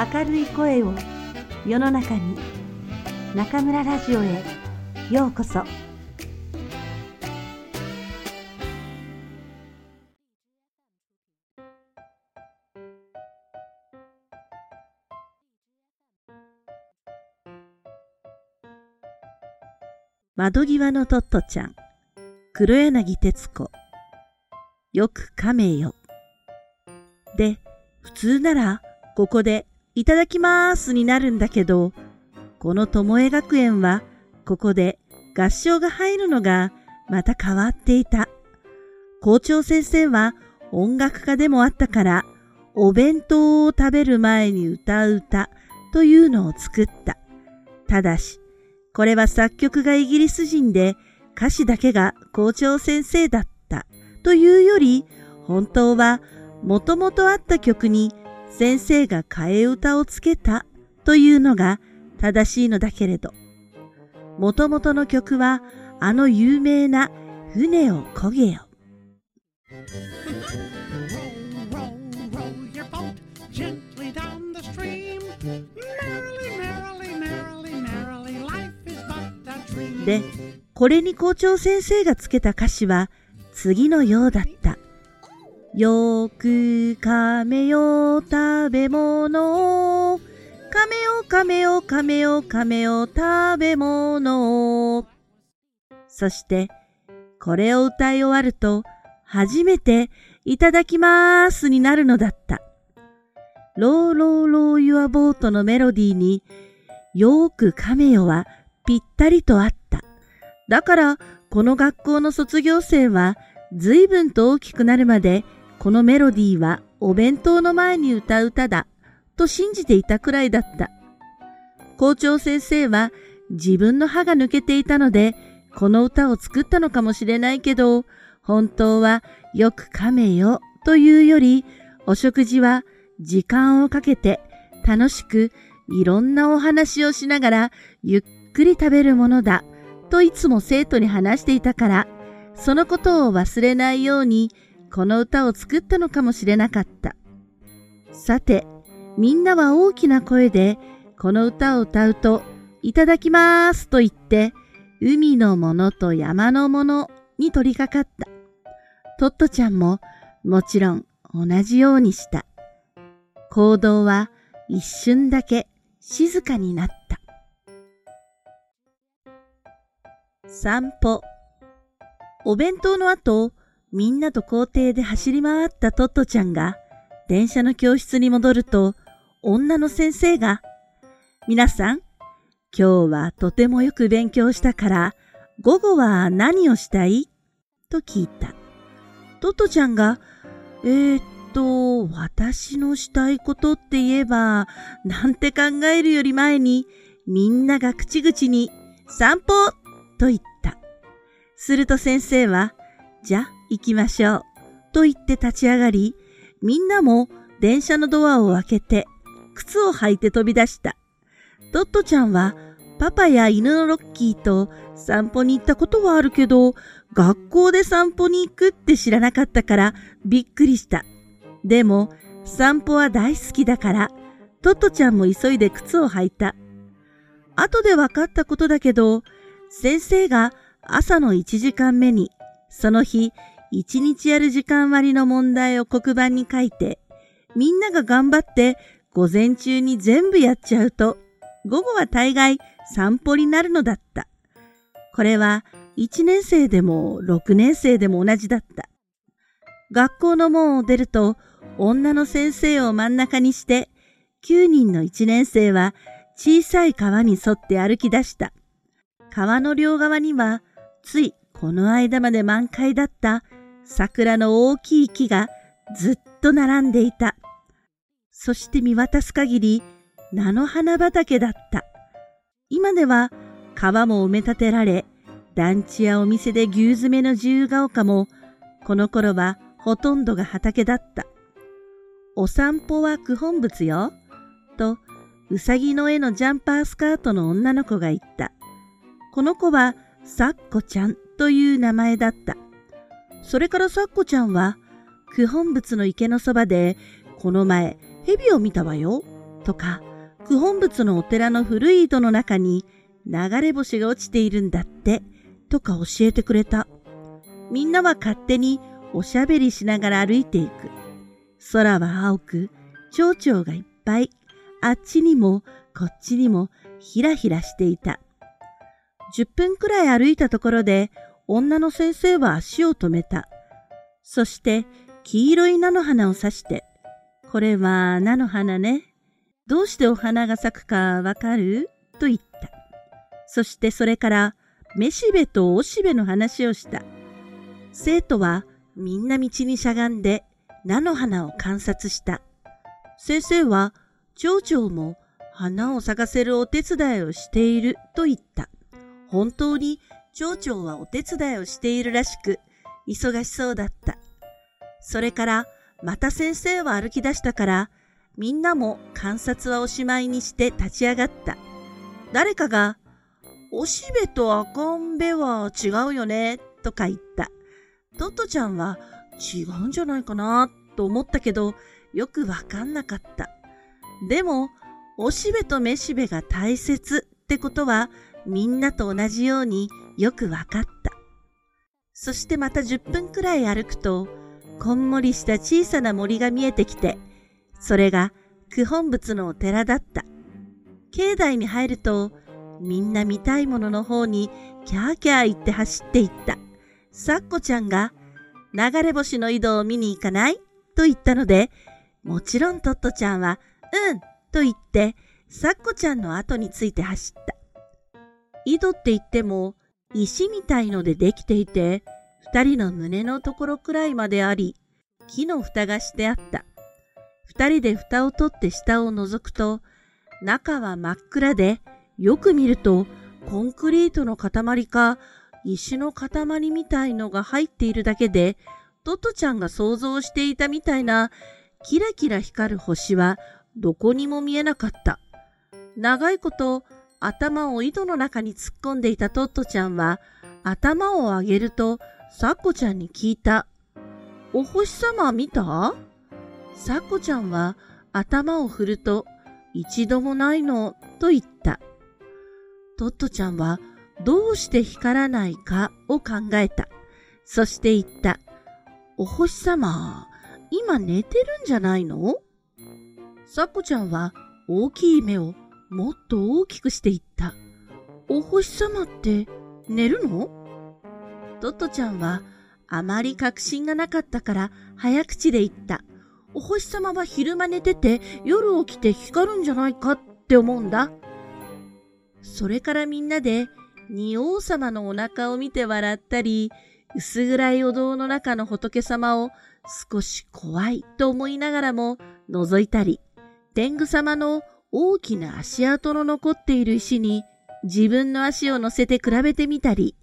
明るい声を世の中に中村ラジオへようこそ。窓際のトットちゃん黒柳徹子。よく噛めよ。で普通ならここでいただきますになるんだけど、この巴学園はここで合唱が入るのがまた変わっていた。校長先生は音楽家でもあったから、お弁当を食べる前に歌う歌というのを作った。ただし、これは作曲がイギリス人で歌詞だけが校長先生だったというより、本当はもともとあった曲に先生が替え歌をつけたというのが正しいのだけれど、もともとの曲はあの有名な船を漕げよ。で、これに校長先生がつけた歌詞は次のようだった。よく噛めよ食べ物を。噛めよ噛めよ噛めよ噛めよ食べ物を。そして、これを歌い終わると、初めて、いただきまーすになるのだった。ローローローユアボートのメロディーに、よーく噛めよはぴったりとあった。だから、この学校の卒業生は、随分と大きくなるまでこのメロディーはお弁当の前に歌う歌だと信じていたくらいだった。校長先生は自分の歯が抜けていたのでこの歌を作ったのかもしれないけど本当はよく噛めよというよりお食事は時間をかけて楽しくいろんなお話をしながらゆっくり食べるものだといつも生徒に話していたからそのことを忘れないようにこの歌を作ったのかもしれなかった。さて、みんなは大きな声でこの歌を歌うと、いただきますと言って、海のものと山のものに取り掛かった。トットちゃんももちろん同じようにした。行動は一瞬だけ静かになった。散歩。お弁当の後、みんなと校庭で走り回ったトットちゃんが、電車の教室に戻ると、女の先生が、皆さん、今日はとてもよく勉強したから、午後は何をしたい？と聞いた。トットちゃんが、えー、っと、私のしたいことって言えば、なんて考えるより前に、みんなが口々に、散歩と言った。すると先生は、じゃ、行きましょう。と言って立ち上がり、みんなも電車のドアを開けて、靴を履いて飛び出した。トットちゃんは、パパや犬のロッキーと散歩に行ったことはあるけど、学校で散歩に行くって知らなかったからびっくりした。でも、散歩は大好きだから、トットちゃんも急いで靴を履いた。後で分かったことだけど、先生が朝の1時間目に、その日一日やる時間割の問題を黒板に書いて、みんなが頑張って午前中に全部やっちゃうと、午後は大概散歩になるのだった。これは1年生でも6年生でも同じだった。学校の門を出ると、女の先生を真ん中にして、9人の1年生は小さい川に沿って歩き出した。川の両側には、ついこの間まで満開だった桜の大きい木がずっと並んでいた。そして見渡す限り菜の花畑だった。今では川も埋め立てられ、団地やお店で牛詰めの自由が丘も、この頃はほとんどが畑だった。お散歩は九本物よ、と、うさぎの絵のジャンパースカートの女の子が言った。この子は、さっこちゃんという名前だった。それからさっこちゃんは、九本仏の池のそばで、この前、蛇を見たわよ、とか、九本仏のお寺の古い井戸の中に流れ星が落ちているんだって、とか教えてくれた。みんなは勝手におしゃべりしながら歩いていく。空は青く、蝶々がいっぱい、あっちにもこっちにもひらひらしていた。10分くらい歩いたところで、女の先生は足を止めた。そして、黄色い菜の花を刺して、これは菜の花ね。どうしてお花が咲くかわかる？と言った。そしてそれから、めしべとおしべの話をした。生徒はみんな道にしゃがんで菜の花を観察した。先生は、蝶々も花を咲かせるお手伝いをしていると言った。本当に蝶々はお手伝いをしているらしく、忙しそうだった。それから、また先生は歩き出したから、みんなも観察はおしまいにして立ち上がった。誰かが、おしべと赤んべは違うよね、とか言った。トットちゃんは違うんじゃないかな、と思ったけど、よくわかんなかった。でも、おしべとめしべが大切ってことは、みんなと同じようによくわかった。そしてまた10分くらい歩くと、こんもりした小さな森が見えてきて、それが九本仏のお寺だった。境内に入ると、みんな見たいものの方にキャーキャー言って走っていった。さっこちゃんが、流れ星の井戸を見に行かない？と言ったので、もちろんトットちゃんは、うんと言って、さっこちゃんの後について走った。井戸って言っても、石みたいのでできていて、二人の胸のところくらいまであり、木の蓋がしてあった。二人で蓋を取って下を覗くと、中は真っ暗で、よく見ると、コンクリートの塊か、石の塊みたいのが入っているだけで、トトちゃんが想像していたみたいな、キラキラ光る星は、どこにも見えなかった。長いこと、頭を井戸の中に突っ込んでいたトットちゃんは、頭を上げると、サッコちゃんに聞いた。お星様見た？サッコちゃんは頭を振ると、一度もないの、と言った。トットちゃんは、どうして光らないか？を考えた。そして言った。お星様、今寝てるんじゃないの？サッコちゃんは大きい目をもっと大きくしていった。お星様って寝るの？トットちゃんはあまり確信がなかったから早口で言った。お星様は昼間寝てて夜起きて光るんじゃないかって思うんだ。それからみんなで仁王様のお腹を見て笑ったり、薄暗いお堂の中の仏様を少し怖いと思いながらも覗いたり、天狗様の大きな足跡の残っている石に自分の足を乗せて比べてみたり、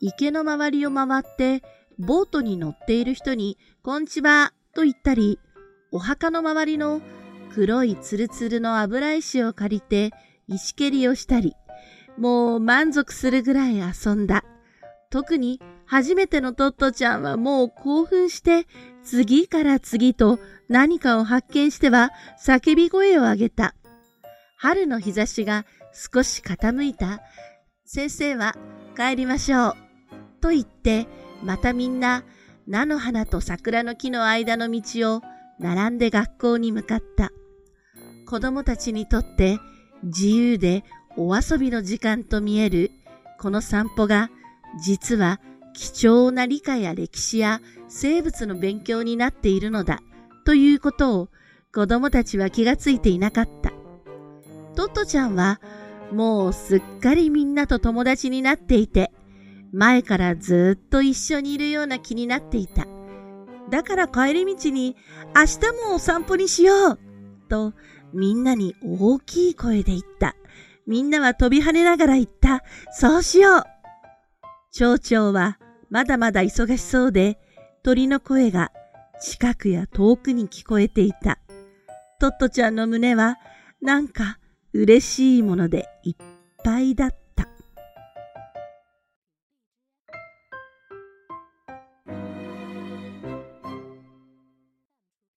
池の周りを回ってボートに乗っている人にこんちはと言ったり、お墓の周りの黒いツルツルの油石を借りて石蹴りをしたり、もう満足するぐらい遊んだ。特に初めてのトットちゃんはもう興奮して次から次と何かを発見しては叫び声を上げた。春の日差しが少し傾いた。先生は帰りましょう。と言って、またみんな菜の花と桜の木の間の道を並んで学校に向かった。子供たちにとって自由でお遊びの時間と見えるこの散歩が実は貴重な理科や歴史や生物の勉強になっているのだということを子供たちは気がついていなかった。トットちゃんはもうすっかりみんなと友達になっていて、前からずっと一緒にいるような気になっていた。だから帰り道に明日もお散歩にしようとみんなに大きい声で言った。みんなは飛び跳ねながら言った。そうしよう蝶々はまだまだ忙しそうで鳥の声が近くや遠くに聞こえていた。トットちゃんの胸はなんか嬉しいものでいっぱいだった。